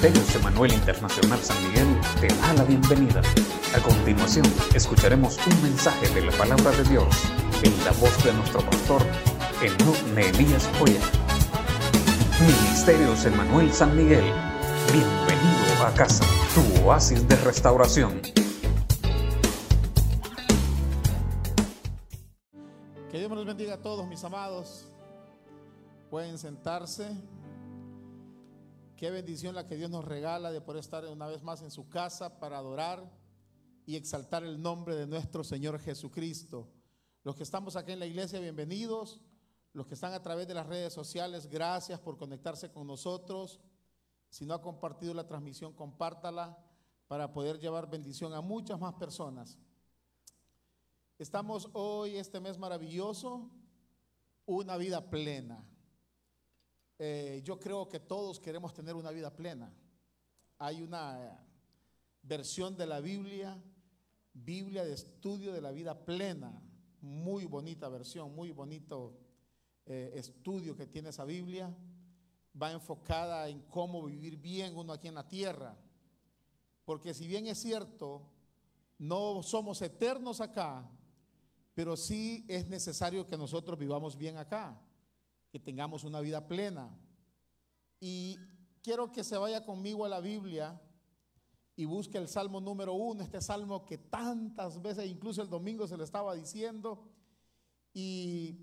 Ministerios Emanuel Internacional San Miguel te da la bienvenida. A continuación, escucharemos un mensaje de la palabra de Dios en la voz de nuestro pastor, Enoch Elías Joya. Ministerios Emanuel San Miguel, bienvenido a casa, tu oasis de restauración. Que Dios los bendiga a todos, mis amados. Pueden sentarse. Qué bendición la que Dios nos regala de poder estar una vez más en su casa para adorar y exaltar el nombre de nuestro Señor Jesucristo. Los que estamos aquí en la iglesia, bienvenidos. Los que están a través de las redes sociales, gracias por conectarse con nosotros. Si no ha compartido la transmisión, compártala para poder llevar bendición a muchas más personas. Estamos hoy, este mes maravilloso, una vida plena. Eh, yo creo que todos queremos tener una vida plena. Hay una versión de la Biblia, Biblia de estudio de la vida plena, muy bonita versión, muy bonito eh, estudio que tiene esa Biblia. Va enfocada en cómo vivir bien uno aquí en la tierra. Porque si bien es cierto, no somos eternos acá, pero sí es necesario que nosotros vivamos bien acá que tengamos una vida plena. Y quiero que se vaya conmigo a la Biblia y busque el Salmo número uno, este salmo que tantas veces, incluso el domingo se le estaba diciendo, y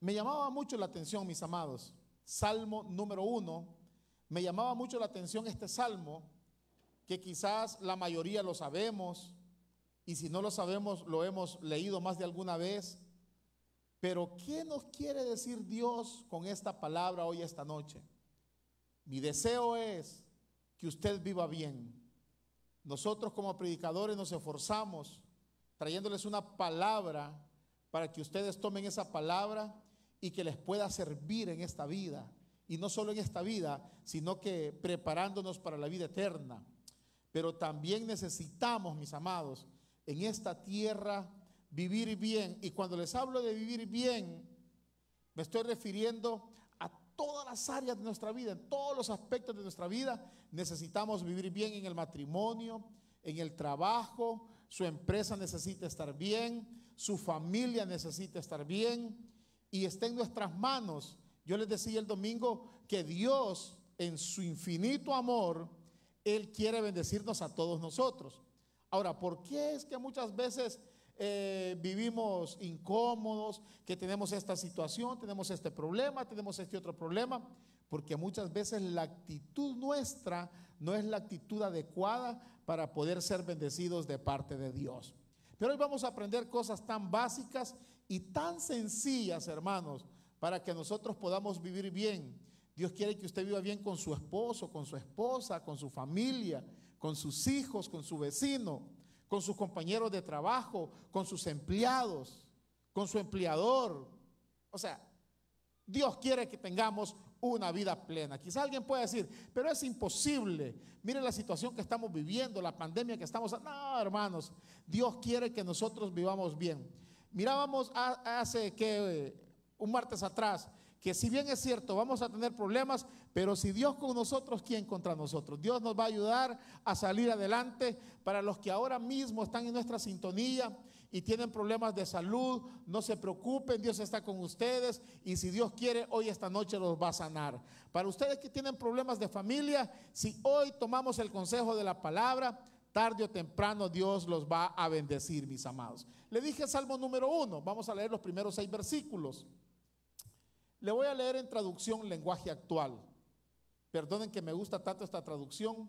me llamaba mucho la atención, mis amados, Salmo número uno, me llamaba mucho la atención este salmo, que quizás la mayoría lo sabemos, y si no lo sabemos, lo hemos leído más de alguna vez, pero ¿qué nos quiere decir Dios con esta palabra hoy, esta noche? Mi deseo es que usted viva bien. Nosotros como predicadores nos esforzamos trayéndoles una palabra para que ustedes tomen esa palabra y que les pueda servir en esta vida. Y no solo en esta vida, sino que preparándonos para la vida eterna. Pero también necesitamos, mis amados, en esta tierra vivir bien. Y cuando les hablo de vivir bien, me estoy refiriendo a todas las áreas de nuestra vida, en todos los aspectos de nuestra vida. Necesitamos vivir bien en el matrimonio, en el trabajo, su empresa necesita estar bien, su familia necesita estar bien y está en nuestras manos. Yo les decía el domingo que Dios en su infinito amor, Él quiere bendecirnos a todos nosotros. Ahora, ¿por qué es que muchas veces eh, vivimos incómodos, que tenemos esta situación, tenemos este problema, tenemos este otro problema, porque muchas veces la actitud nuestra no es la actitud adecuada para poder ser bendecidos de parte de Dios. Pero hoy vamos a aprender cosas tan básicas y tan sencillas, hermanos, para que nosotros podamos vivir bien. Dios quiere que usted viva bien con su esposo, con su esposa, con su familia, con sus hijos, con su vecino con sus compañeros de trabajo, con sus empleados, con su empleador. O sea, Dios quiere que tengamos una vida plena. Quizá alguien pueda decir, pero es imposible. Mire la situación que estamos viviendo, la pandemia que estamos... No, hermanos, Dios quiere que nosotros vivamos bien. Mirábamos hace que un martes atrás que si bien es cierto, vamos a tener problemas, pero si Dios con nosotros, ¿quién contra nosotros? Dios nos va a ayudar a salir adelante. Para los que ahora mismo están en nuestra sintonía y tienen problemas de salud, no se preocupen, Dios está con ustedes y si Dios quiere, hoy esta noche los va a sanar. Para ustedes que tienen problemas de familia, si hoy tomamos el consejo de la palabra, tarde o temprano Dios los va a bendecir, mis amados. Le dije Salmo número uno, vamos a leer los primeros seis versículos. Le voy a leer en traducción lenguaje actual. Perdonen que me gusta tanto esta traducción.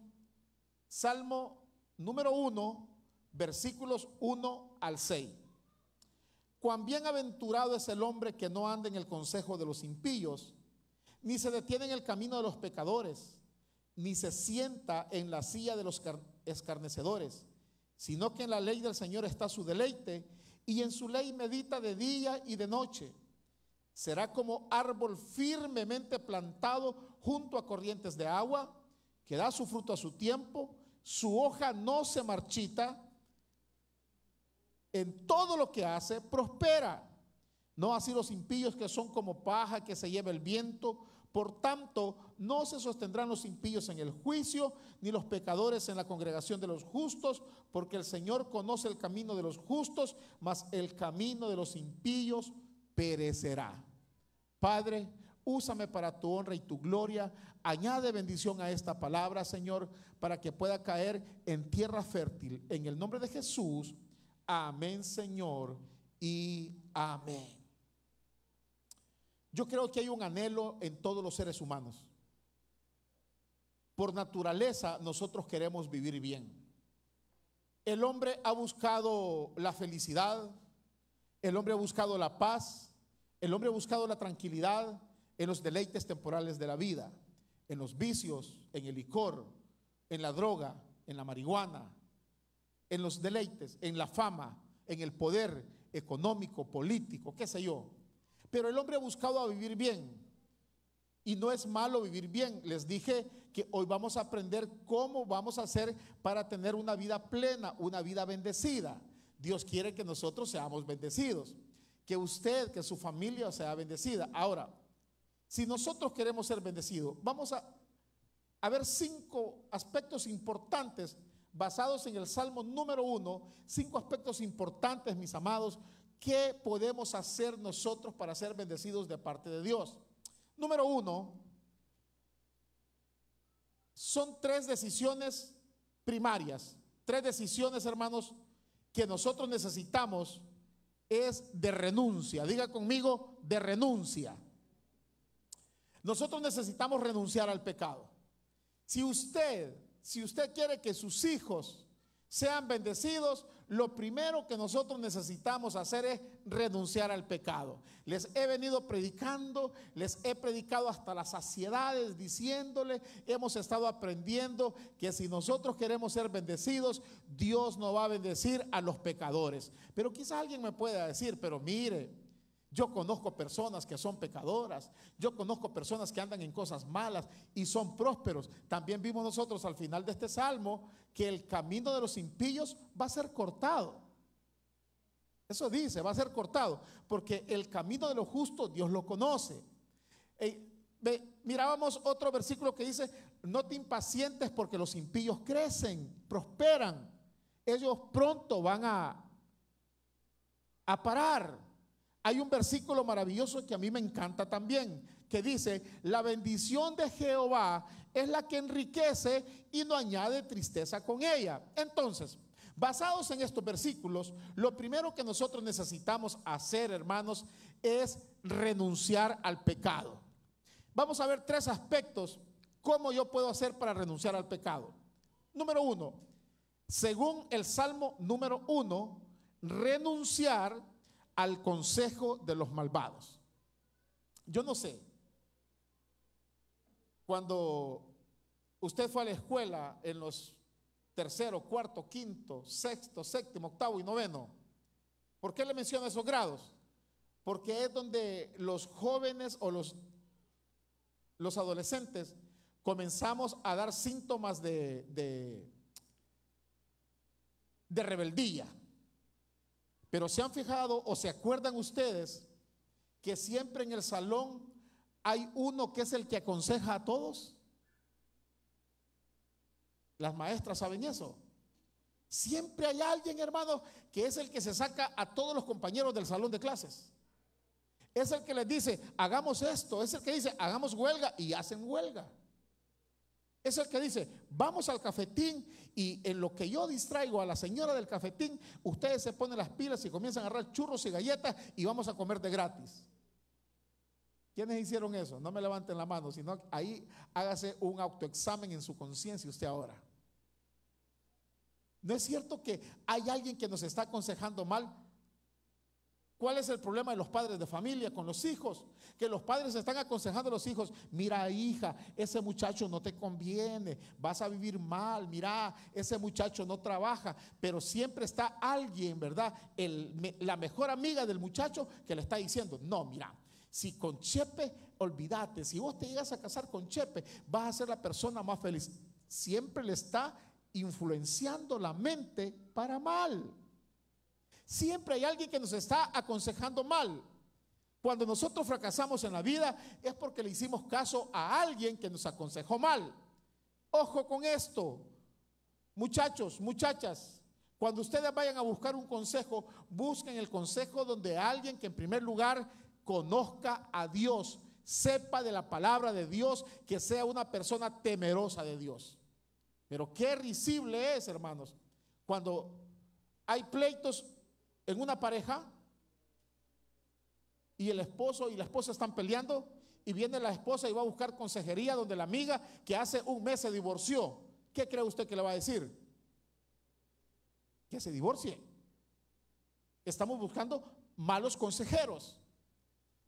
Salmo número 1, versículos 1 al 6. Cuán bienaventurado es el hombre que no anda en el consejo de los impíos, ni se detiene en el camino de los pecadores, ni se sienta en la silla de los escarnecedores, sino que en la ley del Señor está su deleite, y en su ley medita de día y de noche Será como árbol firmemente plantado junto a corrientes de agua, que da su fruto a su tiempo, su hoja no se marchita, en todo lo que hace prospera. No así los impíos que son como paja que se lleva el viento, Por tanto, no se sostendrán los impíos en el juicio, ni los pecadores en la congregación de los justos, porque el Señor conoce el camino de los justos, mas el camino de los impíos perecerá. Padre, úsame para tu honra y tu gloria. Añade bendición a esta palabra, Señor, para que pueda caer en tierra fértil. En el nombre de Jesús. Amén, Señor, y amén. Yo creo que hay un anhelo en todos los seres humanos. Por naturaleza nosotros queremos vivir bien. El hombre ha buscado la felicidad, el hombre ha buscado la paz, el hombre ha buscado la tranquilidad en los deleites temporales de la vida, en los vicios, en el licor, en la droga, en la marihuana, en los deleites, en la fama, en el poder económico, político, qué sé yo. Pero el hombre ha buscado a vivir bien. Y no es malo vivir bien. Les dije que hoy vamos a aprender cómo vamos a hacer para tener una vida plena, una vida bendecida. Dios quiere que nosotros seamos bendecidos. Que usted, que su familia sea bendecida. Ahora, si nosotros queremos ser bendecidos, vamos a, ver cinco aspectos importantes basados en el Salmo número uno, cinco aspectos importantes, mis amados, ¿Qué podemos hacer nosotros para ser bendecidos de parte de Dios? Número uno, son tres decisiones primarias, tres decisiones, hermanos, que nosotros necesitamos es de renuncia. Diga conmigo, de renuncia. Nosotros necesitamos renunciar al pecado. Si usted, si usted quiere que sus hijos sean bendecidos, lo primero que nosotros necesitamos hacer es renunciar al pecado. Les he venido predicando, les he predicado hasta las saciedades, diciéndole, hemos estado aprendiendo que si nosotros queremos ser bendecidos, Dios no va a bendecir a los pecadores. Pero quizás alguien me pueda decir, pero mire, yo conozco personas que son pecadoras, yo conozco personas que andan en cosas malas y son prósperos. También vimos nosotros al final de este salmo que el camino de los impíos va a ser cortado. Eso dice, va a ser cortado, porque el camino de los justos Dios lo conoce. mirábamos otro versículo que dice, no te impacientes porque los impíos crecen, prosperan. Ellos pronto van a, a parar. Hay un versículo maravilloso que a mí me encanta también, que dice, la bendición de Jehová es la que enriquece y no añade tristeza con ella. Entonces, basados en estos versículos, lo primero que nosotros necesitamos hacer, hermanos, es renunciar al pecado. Vamos a ver tres aspectos, cómo yo puedo hacer para renunciar al pecado. Número uno, según el Salmo número uno, renunciar al consejo de los malvados. Yo no sé, cuando usted fue a la escuela en los tercero, cuarto, quinto, sexto, séptimo, octavo y noveno, ¿por qué le menciono esos grados? Porque es donde los jóvenes o los, los adolescentes comenzamos a dar síntomas de, de, de rebeldía. Pero se han fijado o se acuerdan ustedes que siempre en el salón hay uno que es el que aconseja a todos. Las maestras saben eso. Siempre hay alguien, hermano, que es el que se saca a todos los compañeros del salón de clases. Es el que les dice, hagamos esto. Es el que dice, hagamos huelga y hacen huelga. Es el que dice, vamos al cafetín y en lo que yo distraigo a la señora del cafetín, ustedes se ponen las pilas y comienzan a agarrar churros y galletas y vamos a comer de gratis. ¿Quiénes hicieron eso? No me levanten la mano, sino ahí hágase un autoexamen en su conciencia usted ahora. ¿No es cierto que hay alguien que nos está aconsejando mal? ¿Cuál es el problema de los padres de familia con los hijos? Que los padres están aconsejando a los hijos, mira hija, ese muchacho no te conviene, vas a vivir mal, mira, ese muchacho no trabaja, pero siempre está alguien, ¿verdad? la mejor amiga del muchacho que le está diciendo, no, mira, si con Chepe, olvídate, si vos te llegas a casar con Chepe, vas a ser la persona más feliz. Siempre le está influenciando la mente para mal. Siempre hay alguien que nos está aconsejando mal. Cuando nosotros fracasamos en la vida es porque le hicimos caso a alguien que nos aconsejó mal. Ojo con esto. Muchachos, muchachas, cuando ustedes vayan a buscar un consejo, busquen el consejo donde alguien que en primer lugar conozca a Dios, sepa de la palabra de Dios, que sea una persona temerosa de Dios. Pero qué risible es, hermanos, cuando hay pleitos en una pareja y el esposo y la esposa están peleando y viene la esposa y va a buscar consejería donde la amiga que hace un mes se divorció. ¿Qué cree usted que le va a decir? Que se divorcie. Estamos buscando malos consejeros.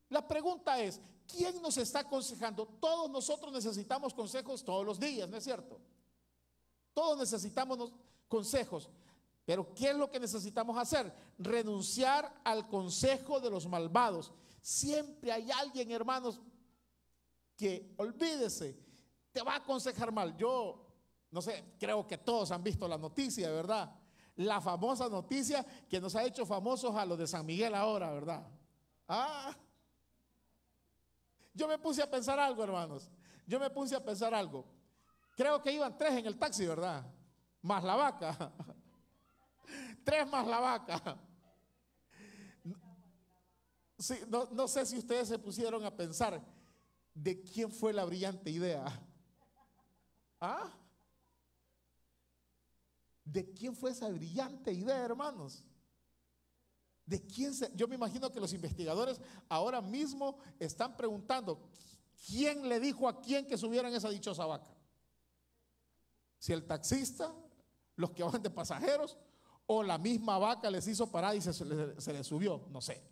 La pregunta es, ¿quién nos está aconsejando? Todos nosotros necesitamos consejos todos los días, ¿no es cierto? Todos necesitamos consejos. Pero ¿qué es lo que necesitamos hacer? Renunciar al consejo de los malvados. Siempre hay alguien, hermanos, que olvídese, te va a aconsejar mal. Yo, no sé, creo que todos han visto la noticia, ¿verdad? La famosa noticia que nos ha hecho famosos a los de San Miguel ahora, ¿verdad? Ah, yo me puse a pensar algo, hermanos. Yo me puse a pensar algo. Creo que iban tres en el taxi, ¿verdad? Más la vaca. Tres más la vaca. no, sé si ustedes se pusieron a pensar de quién fue la brillante idea. ¿Ah? ¿De quién fue esa brillante idea, hermanos? ¿De quién se, yo me imagino que los investigadores ahora mismo están preguntando quién le dijo a quién que subieran esa dichosa vaca. Si el taxista, los que van de pasajeros o la misma vaca les hizo parar y se, les subió, no sé.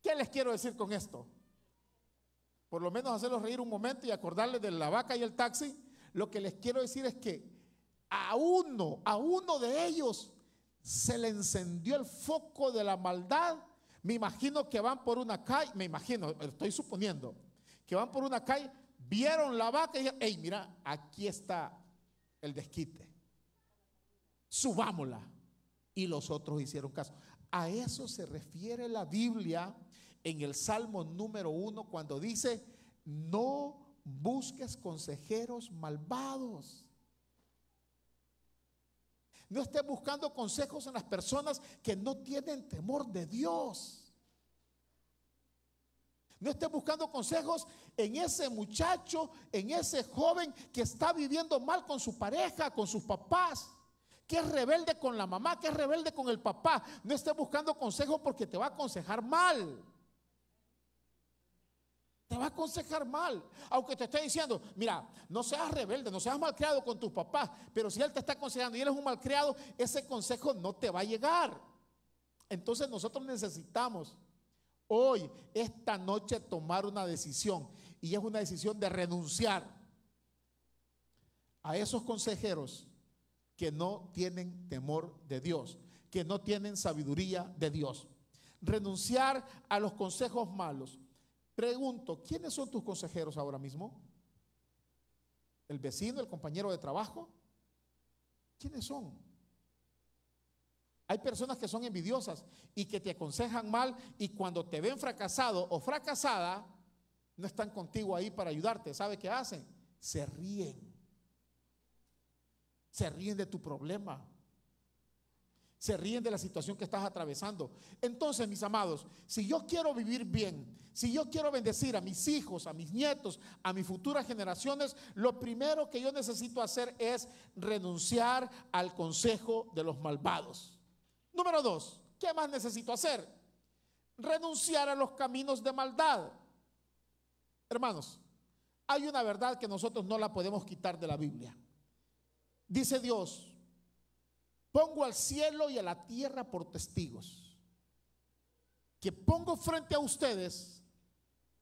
¿Qué les quiero decir con esto? Por lo menos hacerlos reír un momento y acordarles de la vaca y el taxi. Lo que les quiero decir es que a uno, a uno de ellos se le encendió el foco de la maldad. Me imagino que van por una calle, me imagino, estoy suponiendo, que van por una calle, vieron la vaca y dijeron, hey, mira, aquí está el desquite subámosla. Y los otros hicieron caso. A eso se refiere la Biblia en el Salmo número uno cuando dice, no busques consejeros malvados. No estés buscando consejos en las personas que no tienen temor de Dios. No estés buscando consejos en ese muchacho, en ese joven que está viviendo mal con su pareja, con sus papás que es rebelde con la mamá, que es rebelde con el papá. No estés buscando consejo porque te va a aconsejar mal. Te va a aconsejar mal. Aunque te esté diciendo, mira, no seas rebelde, no seas malcriado con tus papás. Pero si él te está aconsejando y él es un malcriado, ese consejo no te va a llegar. Entonces nosotros necesitamos hoy, esta noche, tomar una decisión. Y es una decisión de renunciar a esos consejeros que no tienen temor de Dios, que no tienen sabiduría de Dios. Renunciar a los consejos malos. Pregunto, ¿quiénes son tus consejeros ahora mismo? ¿El vecino, el compañero de trabajo? ¿Quiénes son? Hay personas que son envidiosas y que te aconsejan mal y cuando te ven fracasado o fracasada, no están contigo ahí para ayudarte. ¿Sabe qué hacen? Se ríen se ríen de tu problema. Se ríen de la situación que estás atravesando. Entonces, mis amados, si yo quiero vivir bien, si yo quiero bendecir a mis hijos, a mis nietos, a mis futuras generaciones, lo primero que yo necesito hacer es renunciar al consejo de los malvados. Número dos, ¿qué más necesito hacer? Renunciar a los caminos de maldad. Hermanos, hay una verdad que nosotros no la podemos quitar de la Biblia. Dice Dios, pongo al cielo y a la tierra por testigos, que pongo frente a ustedes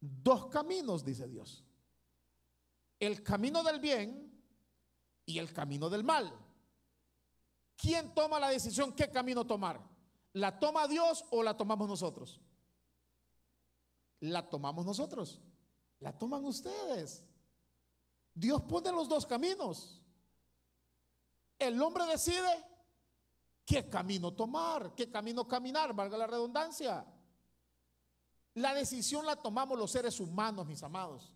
dos caminos, dice Dios. El camino del bien y el camino del mal. ¿Quién toma la decisión qué camino tomar? ¿La toma Dios o la tomamos nosotros? La tomamos nosotros. La toman ustedes. Dios pone los dos caminos. El hombre decide qué camino tomar, qué camino caminar, valga la redundancia. La decisión la tomamos los seres humanos, mis amados.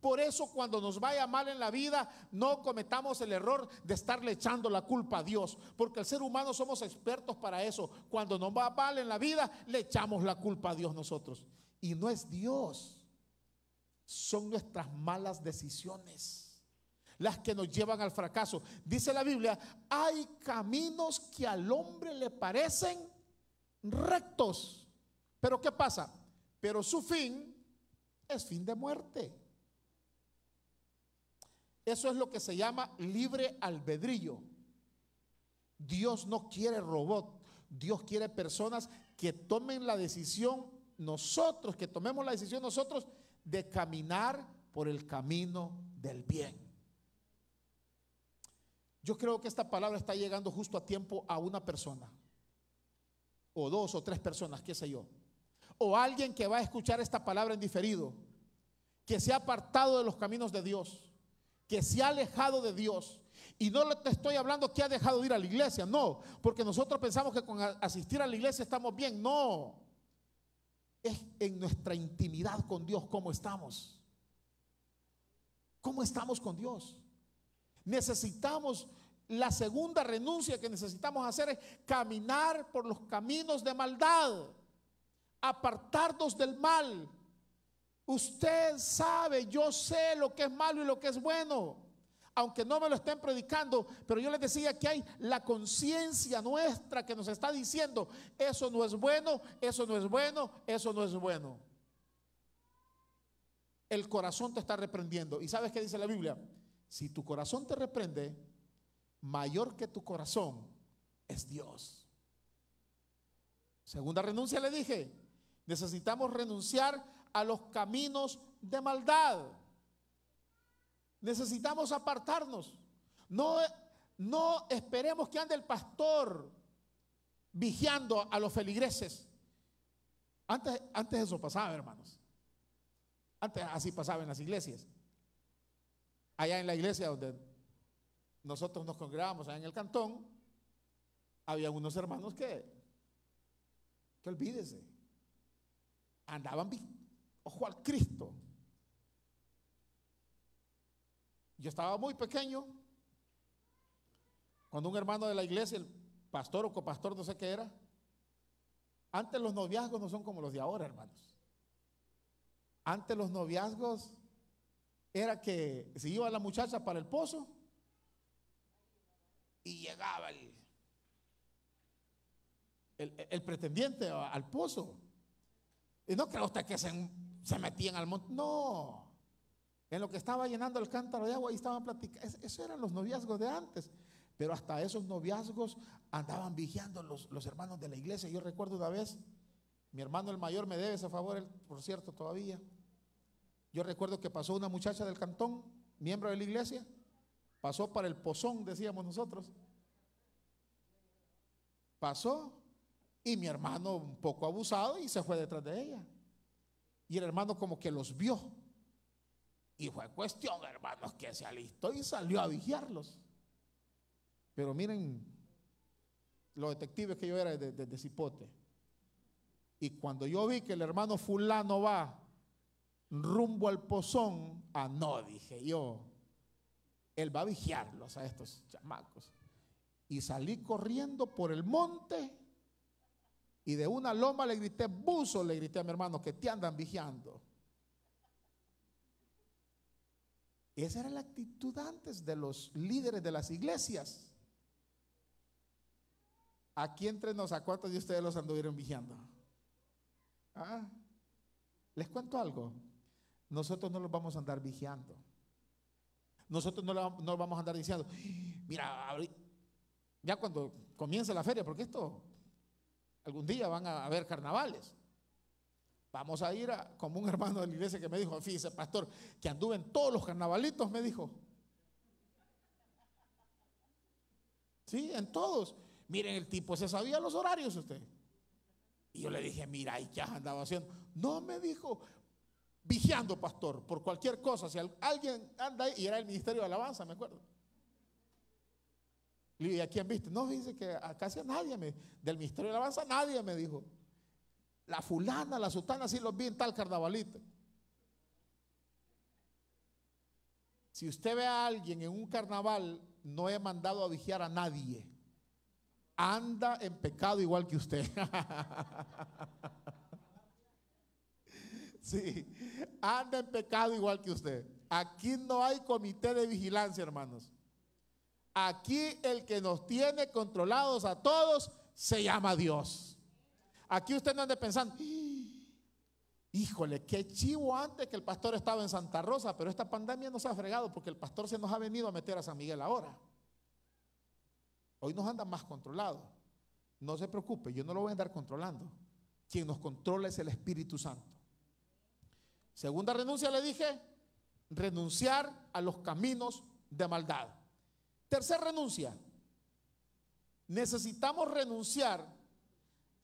Por eso cuando nos vaya mal en la vida, no cometamos el error de estarle echando la culpa a Dios, porque el ser humano somos expertos para eso. Cuando nos va mal en la vida, le echamos la culpa a Dios nosotros. Y no es Dios, son nuestras malas decisiones las que nos llevan al fracaso. Dice la Biblia, hay caminos que al hombre le parecen rectos. Pero ¿qué pasa? Pero su fin es fin de muerte. Eso es lo que se llama libre albedrillo. Dios no quiere robot, Dios quiere personas que tomen la decisión, nosotros, que tomemos la decisión nosotros de caminar por el camino del bien. Yo creo que esta palabra está llegando justo a tiempo a una persona, o dos o tres personas, qué sé yo, o alguien que va a escuchar esta palabra en diferido, que se ha apartado de los caminos de Dios que se ha alejado de Dios. Y no te estoy hablando que ha dejado de ir a la iglesia, no, porque nosotros pensamos que con asistir a la iglesia estamos bien, no. Es en nuestra intimidad con Dios cómo estamos. ¿Cómo estamos con Dios? Necesitamos, la segunda renuncia que necesitamos hacer es caminar por los caminos de maldad, apartarnos del mal, Usted sabe, yo sé lo que es malo y lo que es bueno. Aunque no me lo estén predicando, pero yo les decía que hay la conciencia nuestra que nos está diciendo, eso no es bueno, eso no es bueno, eso no es bueno. El corazón te está reprendiendo. ¿Y sabes qué dice la Biblia? Si tu corazón te reprende, mayor que tu corazón es Dios. Segunda renuncia le dije, necesitamos renunciar a los caminos de maldad. Necesitamos apartarnos. No, no esperemos que ande el pastor vigiando a los feligreses. Antes, antes eso pasaba, hermanos. Antes así pasaba en las iglesias. Allá en la iglesia donde nosotros nos congregamos, allá en el cantón, había unos hermanos que, que olvídese, andaban ojo al Cristo. Yo estaba muy pequeño cuando un hermano de la iglesia, el pastor o copastor, no sé qué era, antes los noviazgos no son como los de ahora, hermanos. Antes los noviazgos era que se iba la muchacha para el pozo y llegaba el, el, pretendiente al pozo. Y no creo usted que se se metían al monte. No. En lo que estaba llenando el cántaro de agua, ahí estaban platicando. Esos eran los noviazgos de antes. Pero hasta esos noviazgos andaban vigiando los, los hermanos de la iglesia. Yo recuerdo una vez, mi hermano el mayor me debe ese favor, por cierto, todavía. Yo recuerdo que pasó una muchacha del cantón, miembro de la iglesia, pasó para el pozón, decíamos nosotros. Pasó y mi hermano un poco abusado y se fue detrás de ella. Y el hermano como que los vio. Y fue cuestión, hermanos, que se alistó y salió a vigiarlos. Pero miren los detectives que yo era de, de, Cipote. Y cuando yo vi que el hermano fulano va rumbo al pozón, ah, no, dije yo, él va a vigiarlos a estos chamacos. Y salí corriendo por el monte y de una loma le grité, buzo, le grité a mi hermano, que te andan vigiando. Esa era la actitud antes de los líderes de las iglesias. Aquí entre nos, ¿a cuántos de ustedes los anduvieron vigiando? ¿Ah? Les cuento algo. Nosotros no los vamos a andar vigiando. Nosotros no, no vamos a andar diciendo, mira, ya cuando comience la feria, porque esto Algún día van a haber carnavales. Vamos a ir a, como un hermano de la iglesia que me dijo, fíjese, pastor, que anduve en todos los carnavalitos, me dijo. Sí, en todos. Miren, el tipo se sabía los horarios usted. Y yo le dije, mira, ¿y qué has andado haciendo? No, me dijo, vigiando, pastor, por cualquier cosa. Si alguien anda ahí, y era el ministerio de alabanza, me acuerdo. ¿y a quién viste? No, dice que casi a nadie me, del Ministerio de Alabanza, nadie me dijo. la fulana, la sultana, sí los vi en tal carnavalito. Si usted ve a alguien en un carnaval, no he mandado a vigiar a nadie. Anda en pecado igual que usted. sí, anda en pecado igual que usted. Aquí no hay comité de vigilancia, hermanos. Aquí el que nos tiene controlados a todos se llama Dios. Aquí usted no ande pensando, híjole, qué chivo antes que el pastor estaba en Santa Rosa, pero esta pandemia nos ha fregado porque el pastor se nos ha venido a meter a San Miguel ahora. Hoy nos anda más controlado. No se preocupe, yo no lo voy a andar controlando. Quien nos controla es el Espíritu Santo. Segunda renuncia le dije, renunciar a los caminos de maldad. Tercer renuncia, necesitamos renunciar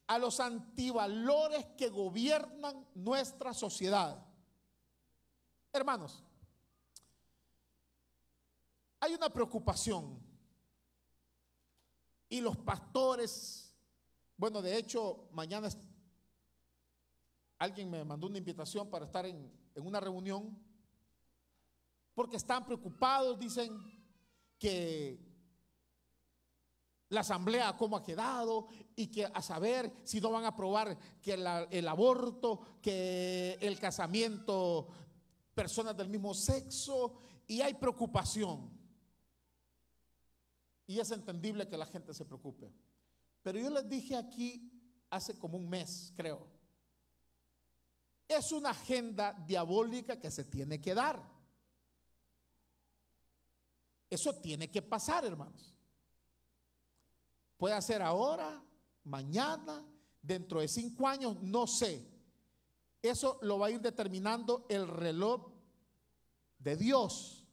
a los antivalores que gobiernan nuestra sociedad. Hermanos, hay una preocupación y los pastores, bueno, de hecho, mañana alguien me mandó una invitación para estar en, una reunión porque están preocupados, dicen, que la asamblea cómo ha quedado y que a saber si no van a aprobar que el aborto, que el casamiento, personas del mismo sexo, y hay preocupación. Y es entendible que la gente se preocupe. Pero yo les dije aquí hace como un mes, creo, es una agenda diabólica que se tiene que dar. Eso tiene que pasar, hermanos. Puede ser ahora, mañana, dentro de cinco años, no sé. Eso lo va a ir determinando el reloj de Dios.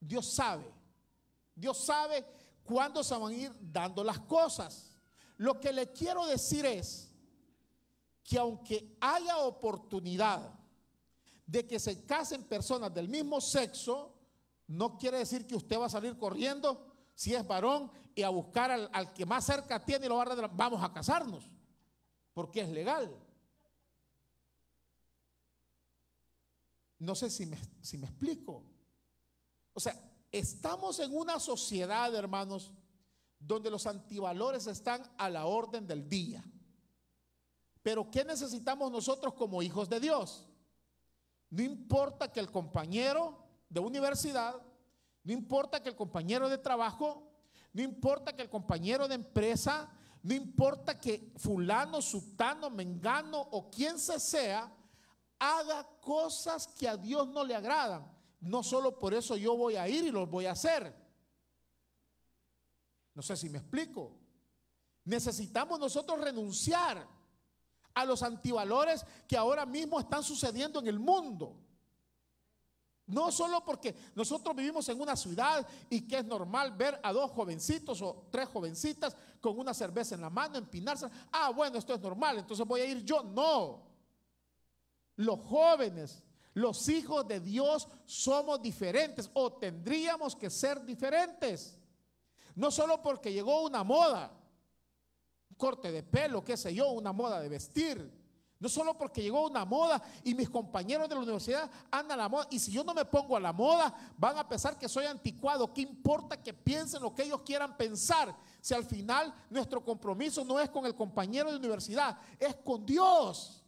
Dios sabe. Dios sabe cuándo se van a ir dando las cosas. Lo que le quiero decir es que aunque haya oportunidad de que se casen personas del mismo sexo, no quiere decir que usted va a salir corriendo si es varón y a buscar al, que más cerca tiene y lo va a vamos a casarnos, porque es legal. No sé si me, si me explico. O sea, estamos en una sociedad, hermanos, donde los antivalores están a la orden del día. Pero ¿qué necesitamos nosotros como hijos de Dios? No importa que el compañero de universidad, no importa que el compañero de trabajo, no importa que el compañero de empresa, no importa que fulano, sutano, mengano o quien se sea, haga cosas que a Dios no le agradan. No solo por eso yo voy a ir y los voy a hacer. No sé si me explico. Necesitamos nosotros renunciar a los antivalores que ahora mismo están sucediendo en el mundo. No solo porque nosotros vivimos en una ciudad y que es normal ver a dos jovencitos o tres jovencitas con una cerveza en la mano, empinarse. Ah, bueno, esto es normal, entonces voy a ir yo. No. Los jóvenes, los hijos de Dios somos diferentes o tendríamos que ser diferentes. No solo porque llegó una moda, corte de pelo, qué sé yo, una moda de vestir no solo porque llegó una moda y mis compañeros de la universidad andan a la moda. Y si yo no me pongo a la moda, van a pensar que soy anticuado. ¿Qué importa que piensen lo que ellos quieran pensar? Si al final nuestro compromiso no es con el compañero de universidad, es con Dios.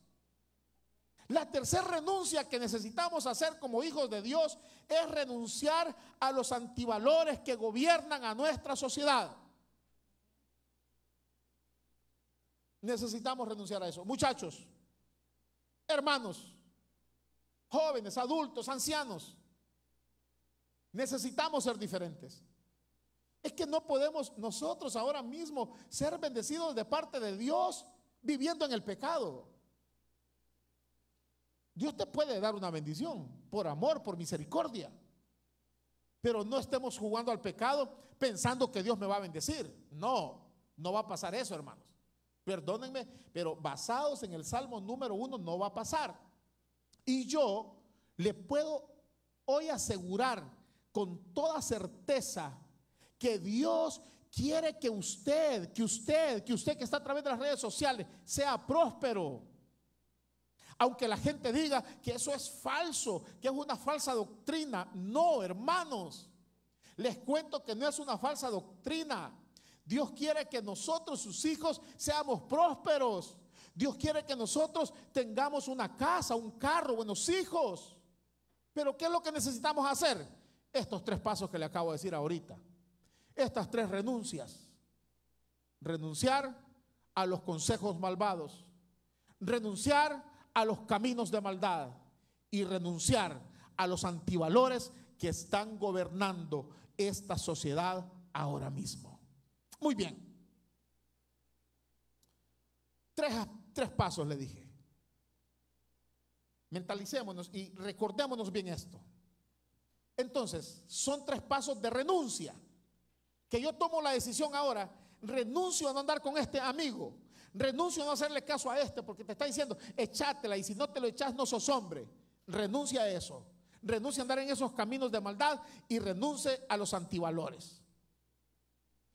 La tercera renuncia que necesitamos hacer como hijos de Dios es renunciar a los antivalores que gobiernan a nuestra sociedad. Necesitamos renunciar a eso. Muchachos, hermanos, jóvenes, adultos, ancianos, necesitamos ser diferentes. Es que no podemos nosotros ahora mismo ser bendecidos de parte de Dios viviendo en el pecado. Dios te puede dar una bendición por amor, por misericordia. Pero no estemos jugando al pecado pensando que Dios me va a bendecir. No, no va a pasar eso, hermanos. Perdónenme, pero basados en el Salmo número uno no va a pasar. Y yo le puedo hoy asegurar con toda certeza que Dios quiere que usted, que usted, que usted que está a través de las redes sociales sea próspero. Aunque la gente diga que eso es falso, que es una falsa doctrina. No, hermanos. Les cuento que no es una falsa doctrina. Dios quiere que nosotros, sus hijos, seamos prósperos. Dios quiere que nosotros tengamos una casa, un carro, buenos hijos. Pero ¿qué es lo que necesitamos hacer? Estos tres pasos que le acabo de decir ahorita. Estas tres renuncias. Renunciar a los consejos malvados. Renunciar a los caminos de maldad. Y renunciar a los antivalores que están gobernando esta sociedad ahora mismo. Muy bien. Tres, tres pasos le dije. Mentalicémonos y recordémonos bien esto. Entonces, son tres pasos de renuncia. Que yo tomo la decisión ahora, renuncio a no andar con este amigo, renuncio a no hacerle caso a este porque te está diciendo, echátela y si no te lo echas no sos hombre. Renuncia a eso. Renuncia a andar en esos caminos de maldad y renuncie a los antivalores.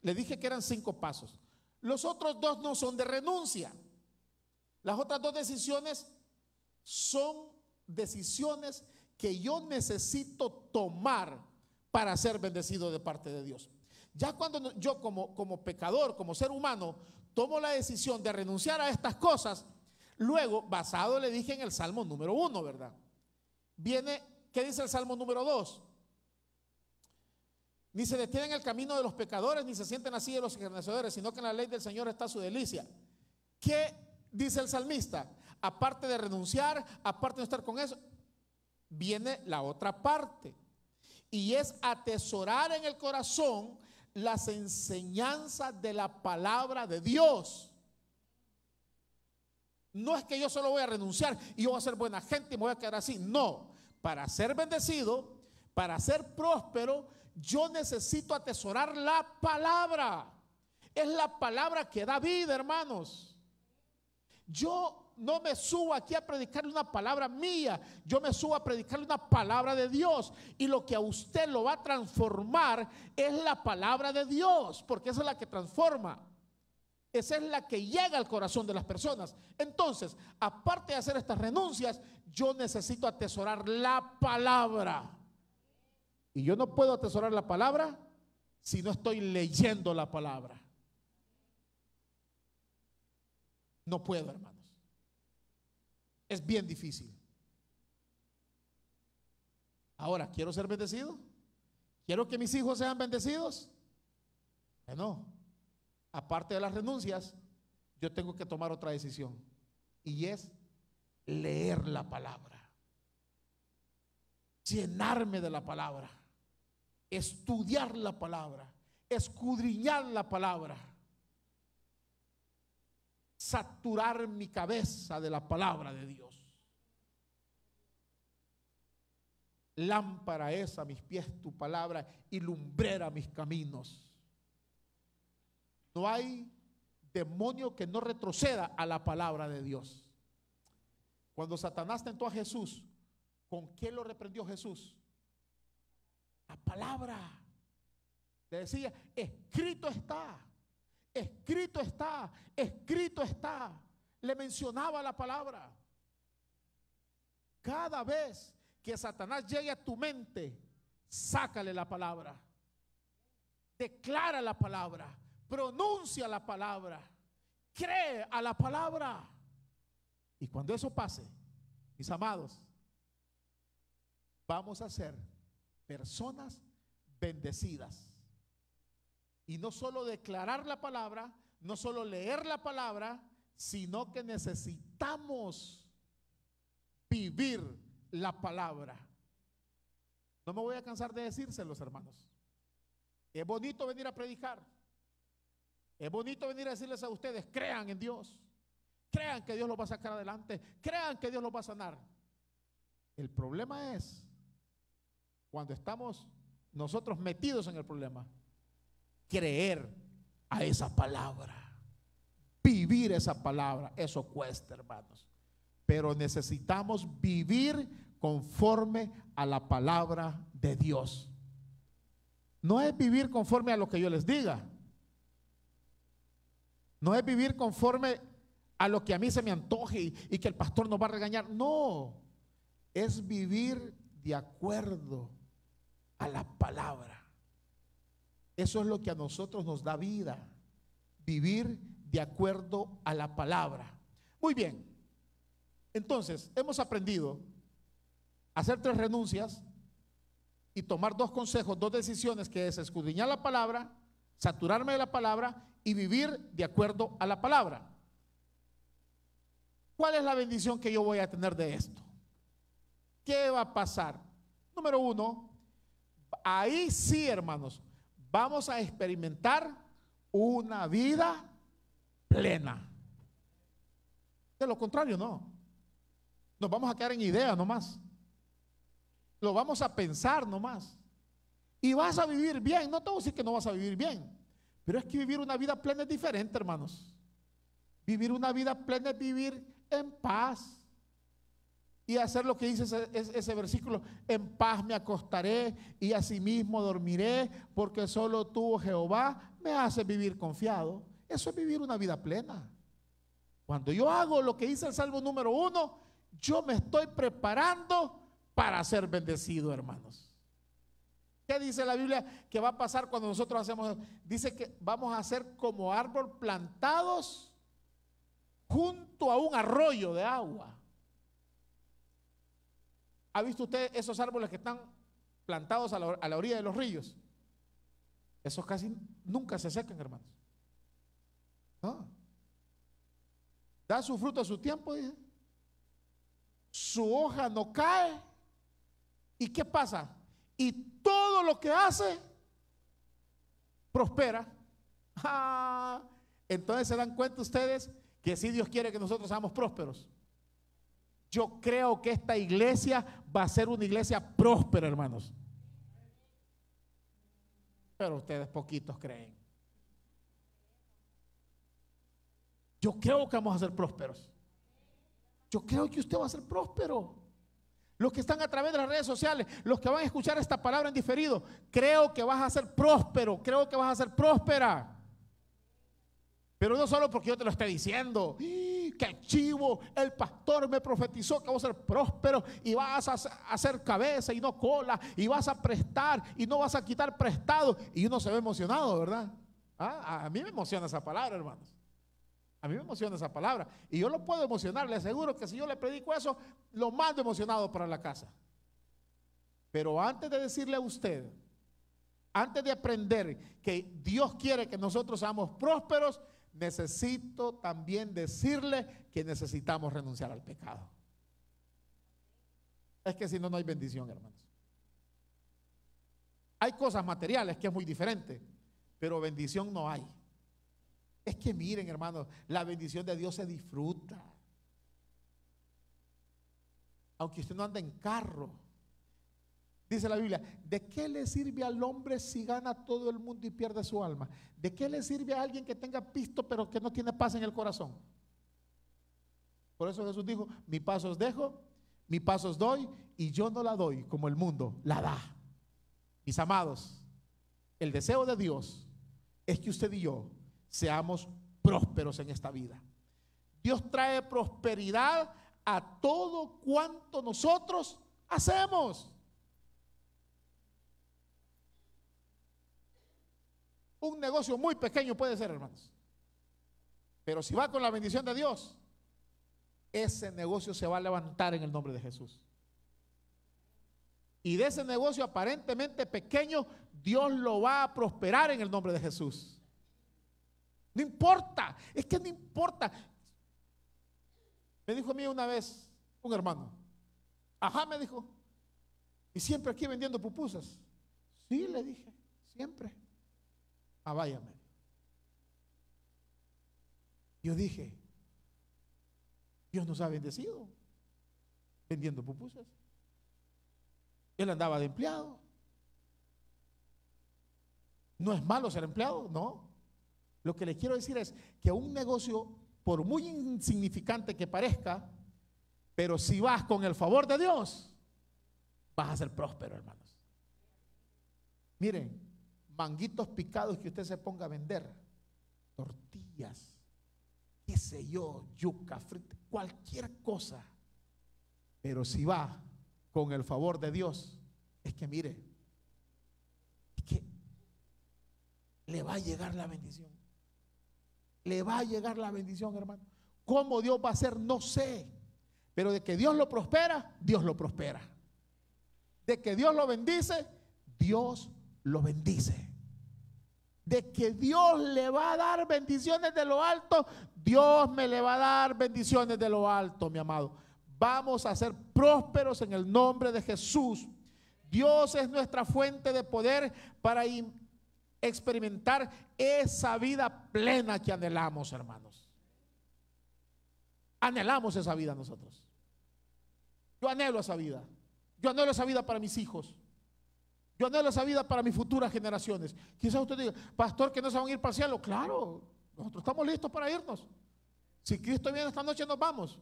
Le dije que eran cinco pasos. Los otros dos no son de renuncia. Las otras dos decisiones son decisiones que yo necesito tomar para ser bendecido de parte de Dios. Ya cuando yo como, como pecador, como ser humano, tomo la decisión de renunciar a estas cosas, luego, basado, le dije en el Salmo número uno, ¿verdad? Viene, ¿qué dice el Salmo número dos? Ni se detienen en el camino de los pecadores, ni se sienten así de los engrandecedores, sino que en la ley del Señor está su delicia. ¿Qué dice el salmista? aparte de renunciar, aparte de estar con eso, viene la otra parte. Y es atesorar en el corazón las enseñanzas de la palabra de Dios. No es que yo solo voy a renunciar y yo voy a ser buena gente y me voy a quedar así. No, para ser bendecido, para ser próspero, yo necesito atesorar la palabra. Es la palabra que da vida, hermanos. Yo no me subo aquí a predicarle una palabra mía, yo me subo a predicarle una palabra de Dios. Y lo que a usted lo va a transformar es la palabra de Dios, porque esa es la que transforma. Esa es la que llega al corazón de las personas. Entonces, aparte de hacer estas renuncias, yo necesito atesorar la palabra. Y yo no puedo atesorar la palabra si no estoy leyendo la palabra. No puedo, hermano es bien difícil. Ahora, ¿quiero ser bendecido? ¿Quiero que mis hijos sean bendecidos? no. Aparte de las renuncias, yo tengo que tomar otra decisión. Y es leer la palabra. Llenarme de la palabra. Estudiar la palabra. Escudriñar la palabra saturar mi cabeza de la palabra de Dios. Lámpara es a mis pies tu palabra y lumbrera mis caminos. No hay demonio que no retroceda a la palabra de Dios. Cuando Satanás tentó a Jesús, ¿con qué lo reprendió Jesús? La palabra. Le decía, escrito está. Escrito está, escrito está. Le mencionaba la palabra. Cada vez que Satanás llegue a tu mente, sácale la palabra. Declara la palabra. Pronuncia la palabra. Cree a la palabra. Y cuando eso pase, mis amados, vamos a ser personas bendecidas. Y no solo declarar la palabra, no solo leer la palabra, sino que necesitamos vivir la palabra. No me voy a cansar de decírselos, hermanos. Es bonito venir a predicar. Es bonito venir a decirles a ustedes, crean en Dios. Crean que Dios los va a sacar adelante. Crean que Dios los va a sanar. El problema es cuando estamos nosotros metidos en el problema creer a esa palabra. Vivir esa palabra, eso cuesta, hermanos. Pero necesitamos vivir conforme a la palabra de Dios. No es vivir conforme a lo que yo les diga. No es vivir conforme a lo que a mí se me antoje y, que el pastor nos va a regañar. No, es vivir de acuerdo a la palabra. Eso es lo que a nosotros nos da vida, vivir de acuerdo a la palabra. Muy bien, entonces hemos aprendido a hacer tres renuncias y tomar dos consejos, dos decisiones, que es escudriñar la palabra, saturarme de la palabra y vivir de acuerdo a la palabra. ¿Cuál es la bendición que yo voy a tener de esto? ¿Qué va a pasar? Número uno, ahí sí, hermanos, vamos a experimentar una vida plena. De lo contrario, no. Nos vamos a quedar en idea nomás. Lo vamos a pensar nomás. Y vas a vivir bien. No te voy a decir que no vas a vivir bien. Pero es que vivir una vida plena es diferente, hermanos. Vivir una vida plena es vivir en paz. Y hacer lo que dice ese, versículo, en paz me acostaré y asimismo dormiré, porque solo tú, Jehová, me hace vivir confiado. Eso es vivir una vida plena. Cuando yo hago lo que dice el Salmo número uno, yo me estoy preparando para ser bendecido, hermanos. ¿Qué dice la Biblia que va a pasar cuando nosotros hacemos? Dice que vamos a ser como árbol plantados junto a un arroyo de agua. ¿Ha visto usted esos árboles que están plantados a la, orilla de los ríos? Esos casi nunca se secan, hermanos. No. Da su fruto a su tiempo, dice. Su hoja no cae. ¿Y qué pasa? Y todo lo que hace prospera. Ah, entonces se dan cuenta ustedes que si Dios quiere que nosotros seamos prósperos. Yo creo que esta iglesia va a ser una iglesia próspera, hermanos. Pero ustedes poquitos creen. Yo creo que vamos a ser prósperos. Yo creo que usted va a ser próspero. Los que están a través de las redes sociales, los que van a escuchar esta palabra en diferido, creo que vas a ser próspero, creo que vas a ser próspera. Pero no solo porque yo te lo esté diciendo. Que chivo, el pastor me profetizó que vas a ser próspero y vas a hacer cabeza y no cola y vas a prestar y no vas a quitar prestado. Y uno se ve emocionado, ¿verdad? Ah, a mí me emociona esa palabra, hermanos. A mí me emociona esa palabra. Y yo lo puedo emocionar. Le aseguro que si yo le predico eso, lo mando emocionado para la casa. Pero antes de decirle a usted, antes de aprender que Dios quiere que nosotros seamos prósperos, necesito también decirle que necesitamos renunciar al pecado. Es que si no, no hay bendición, hermanos. Hay cosas materiales que es muy diferente, pero bendición no hay. Es que miren, hermanos, la bendición de Dios se disfruta. Aunque usted no anda en carro, Dice la Biblia, ¿de qué le sirve al hombre si gana todo el mundo y pierde su alma? ¿De qué le sirve a alguien que tenga pisto pero que no tiene paz en el corazón? Por eso Jesús dijo, mi paso os dejo, mi paso os doy y yo no la doy como el mundo la da. Mis amados, el deseo de Dios es que usted y yo seamos prósperos en esta vida. Dios trae prosperidad a todo cuanto nosotros hacemos. Un negocio muy pequeño puede ser, hermanos. Pero si va con la bendición de Dios, ese negocio se va a levantar en el nombre de Jesús. Y de ese negocio aparentemente pequeño, Dios lo va a prosperar en el nombre de Jesús. No importa, es que no importa. Me dijo a mí una vez un hermano, ajá, me dijo, y siempre aquí vendiendo pupusas. Sí, le dije, siempre. Ah, váyame. Yo dije, Dios nos ha bendecido vendiendo pupusas. Él andaba de empleado. No es malo ser empleado, no. Lo que le quiero decir es que un negocio, por muy insignificante que parezca, pero si vas con el favor de Dios, vas a ser próspero, hermanos. Miren, manguitos picados que usted se ponga a vender, tortillas, qué sé yo, yuca, frita, cualquier cosa. Pero si va con el favor de Dios, es que mire, es que le va a llegar la bendición. Le va a llegar la bendición, hermano. ¿Cómo Dios va a hacer? No sé. Pero de que Dios lo prospera, Dios lo prospera. De que Dios lo bendice, Dios lo bendice. De que Dios le va a dar bendiciones de lo alto, Dios me le va a dar bendiciones de lo alto, mi amado. Vamos a ser prósperos en el nombre de Jesús. Dios es nuestra fuente de poder para experimentar esa vida plena que anhelamos, hermanos. Anhelamos esa vida nosotros. Yo anhelo esa vida. Yo anhelo esa vida para mis hijos. Yo esa vida para mis futuras generaciones. Quizás usted diga, pastor, que no se van a ir para el cielo. Claro, nosotros estamos listos para irnos. Si Cristo viene esta noche, nos vamos.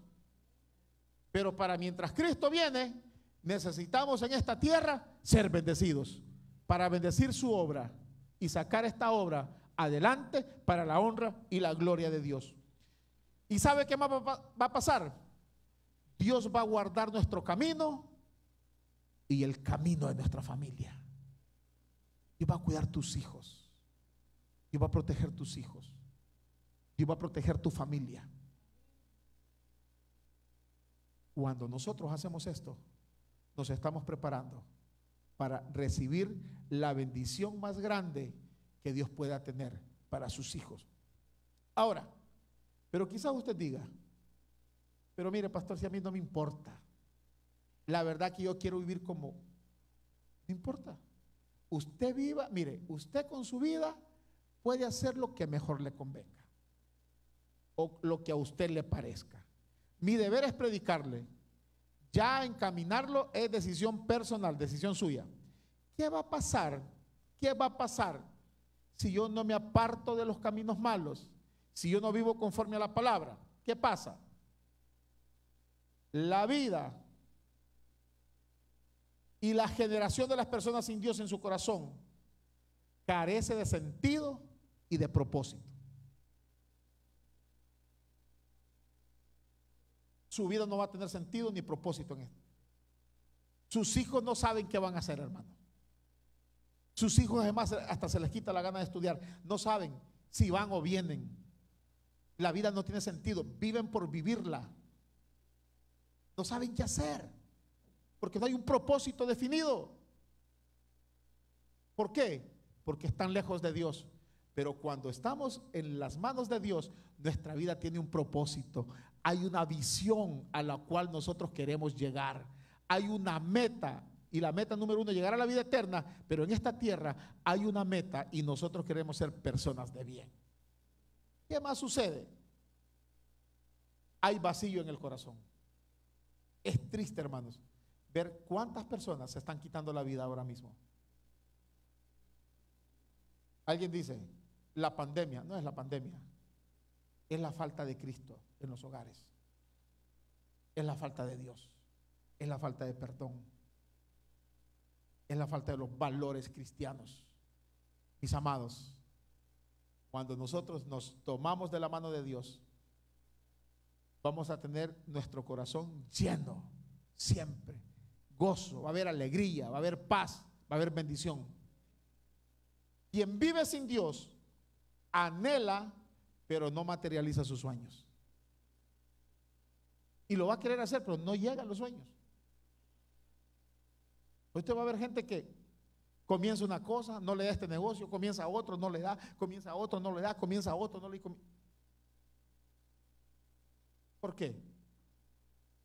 Pero para mientras Cristo viene, necesitamos en esta tierra ser bendecidos para bendecir su obra y sacar esta obra adelante para la honra y la gloria de Dios. ¿Y sabe qué más va a pasar? Dios va a guardar nuestro camino y el camino de nuestra familia. Dios va a cuidar tus hijos. Dios va a proteger tus hijos. Dios va a proteger tu familia. Cuando nosotros hacemos esto, nos estamos preparando para recibir la bendición más grande que Dios pueda tener para sus hijos. Ahora, pero quizás usted diga, pero mire, pastor, si a mí no me importa. La verdad que yo quiero vivir como, no importa. Usted viva, mire, usted con su vida puede hacer lo que mejor le convenga o lo que a usted le parezca. Mi deber es predicarle. Ya encaminarlo es decisión personal, decisión suya. ¿Qué va a pasar? ¿Qué va a pasar si yo no me aparto de los caminos malos? Si yo no vivo conforme a la palabra. ¿Qué pasa? La vida y la generación de las personas sin Dios en su corazón carece de sentido y de propósito. Su vida no va a tener sentido ni propósito en esto. Sus hijos no saben qué van a hacer, hermano. Sus hijos además hasta se les quita la gana de estudiar. No saben si van o vienen. La vida no tiene sentido. Viven por vivirla. No saben qué hacer porque no hay un propósito definido. ¿Por qué? Porque están lejos de Dios. Pero cuando estamos en las manos de Dios, nuestra vida tiene un propósito. Hay una visión a la cual nosotros queremos llegar. Hay una meta. Y la meta número uno, llegar a la vida eterna. Pero en esta tierra hay una meta y nosotros queremos ser personas de bien. ¿Qué más sucede? Hay vacío en el corazón. Es triste, hermanos ver cuántas personas se están quitando la vida ahora mismo. Alguien dice, la pandemia, no es la pandemia, es la falta de Cristo en los hogares, es la falta de Dios, es la falta de perdón, es la falta de los valores cristianos. Mis amados, cuando nosotros nos tomamos de la mano de Dios, vamos a tener nuestro corazón lleno siempre gozo, va a haber alegría, va a haber paz, va a haber bendición. Quien vive sin Dios anhela, pero no materializa sus sueños. Y lo va a querer hacer, pero no llega a los sueños. Usted va a ver gente que comienza una cosa, no le da este negocio, comienza otro, no le da, comienza otro, no le da, comienza otro, no le da. ¿Por qué?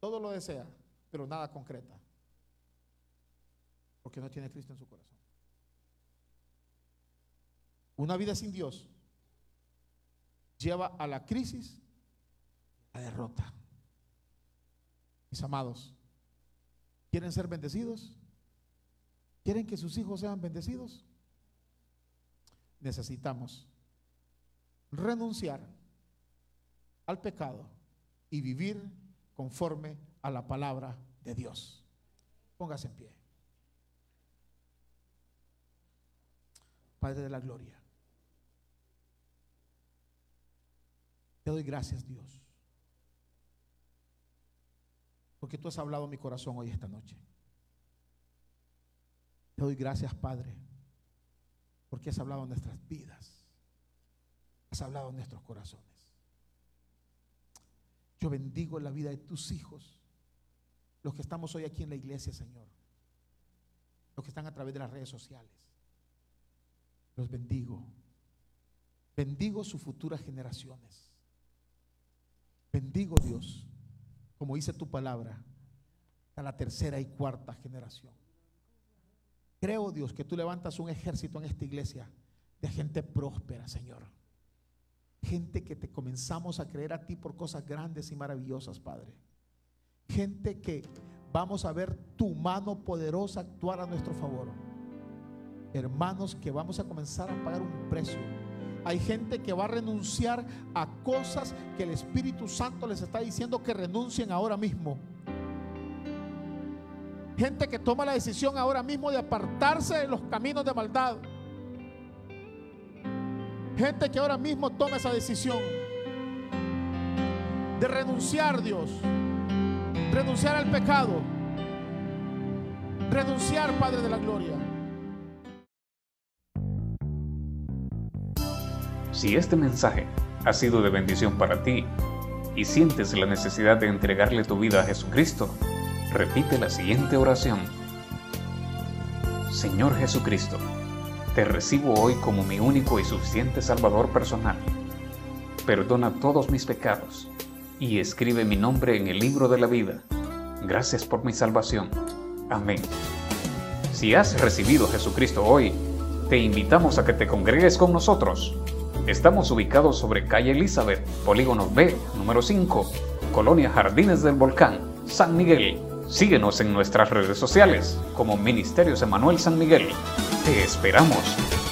Todo lo desea, pero nada concreta porque no tiene Cristo en su corazón. Una vida sin Dios lleva a la crisis, a la derrota. Mis amados, ¿quieren ser bendecidos? ¿Quieren que sus hijos sean bendecidos? Necesitamos renunciar al pecado y vivir conforme a la palabra de Dios. Póngase en pie. Padre de la Gloria. Te doy gracias, Dios. Porque tú has hablado mi corazón hoy esta noche. Te doy gracias, Padre, porque has hablado en nuestras vidas. Has hablado nuestros corazones. Yo bendigo la vida de tus hijos, los que estamos hoy aquí en la iglesia, Señor, los que están a través de las redes sociales. Los bendigo. Bendigo sus futuras generaciones. Bendigo Dios, como dice tu palabra, a la tercera y cuarta generación. Creo Dios que tú levantas un ejército en esta iglesia de gente próspera, Señor. Gente que te comenzamos a creer a ti por cosas grandes y maravillosas, Padre. Gente que vamos a ver tu mano poderosa actuar a nuestro favor. Hermanos, que vamos a comenzar a pagar un precio. Hay gente que va a renunciar a cosas que el Espíritu Santo les está diciendo que renuncien ahora mismo. Gente que toma la decisión ahora mismo de apartarse de los caminos de maldad. Gente que ahora mismo toma esa decisión de renunciar, Dios, renunciar al pecado, renunciar, Padre de la Gloria. Si este mensaje ha sido de bendición para ti y sientes la necesidad de entregarle tu vida a Jesucristo, repite la siguiente oración. Señor Jesucristo, te recibo hoy como mi único y suficiente Salvador personal. Perdona todos mis pecados y escribe mi nombre en el libro de la vida. Gracias por mi salvación. Amén. Si has recibido a Jesucristo hoy, te invitamos a que te congregues con nosotros. Estamos ubicados sobre calle Elizabeth, polígono B, número 5, Colonia Jardines del Volcán, San Miguel. Síguenos en nuestras redes sociales como Ministerios Emanuel San Miguel. Te esperamos.